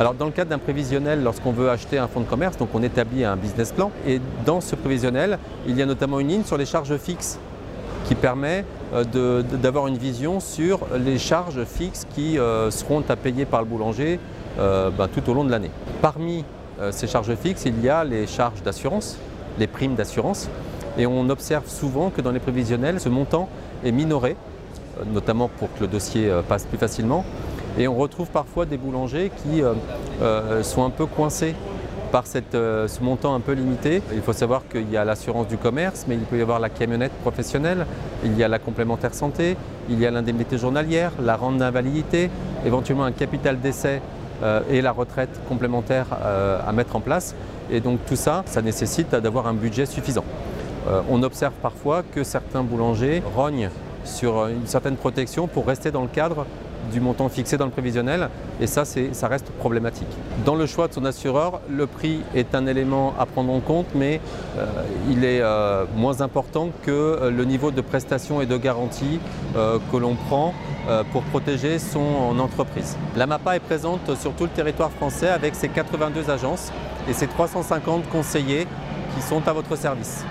Alors dans le cadre d'un prévisionnel, lorsqu'on veut acheter un fonds de commerce, donc on établit un business plan. Et dans ce prévisionnel, il y a notamment une ligne sur les charges fixes qui permet euh, d'avoir une vision sur les charges fixes qui euh, seront à payer par le boulanger euh, ben, tout au long de l'année. Parmi ces charges fixes, il y a les charges d'assurance, les primes d'assurance, et on observe souvent que dans les prévisionnels, ce montant est minoré, notamment pour que le dossier passe plus facilement, et on retrouve parfois des boulangers qui sont un peu coincés par euh, ce montant un peu limité. Il faut savoir qu'il y a l'assurance du commerce, mais il peut y avoir la camionnette professionnelle, il y a la complémentaire santé, il y a l'indemnité journalière, la rente d'invalidité, éventuellement un capital d'essai euh, et la retraite complémentaire euh, à mettre en place. Et donc tout ça, ça nécessite d'avoir un budget suffisant. on observe parfois que certains boulangers rognent sur une certaine protection pour rester dans le cadre du montant fixé dans le prévisionnel et ça, ça reste problématique. Dans le choix de son assureur, le prix est un élément à prendre en compte mais euh, il est euh, moins important que euh, le niveau de prestation et de garantie que l'on prend pour protéger son entreprise. La MAPA est présente sur tout le territoire français avec ses 82 agences et ses 350 conseillers qui sont à votre service.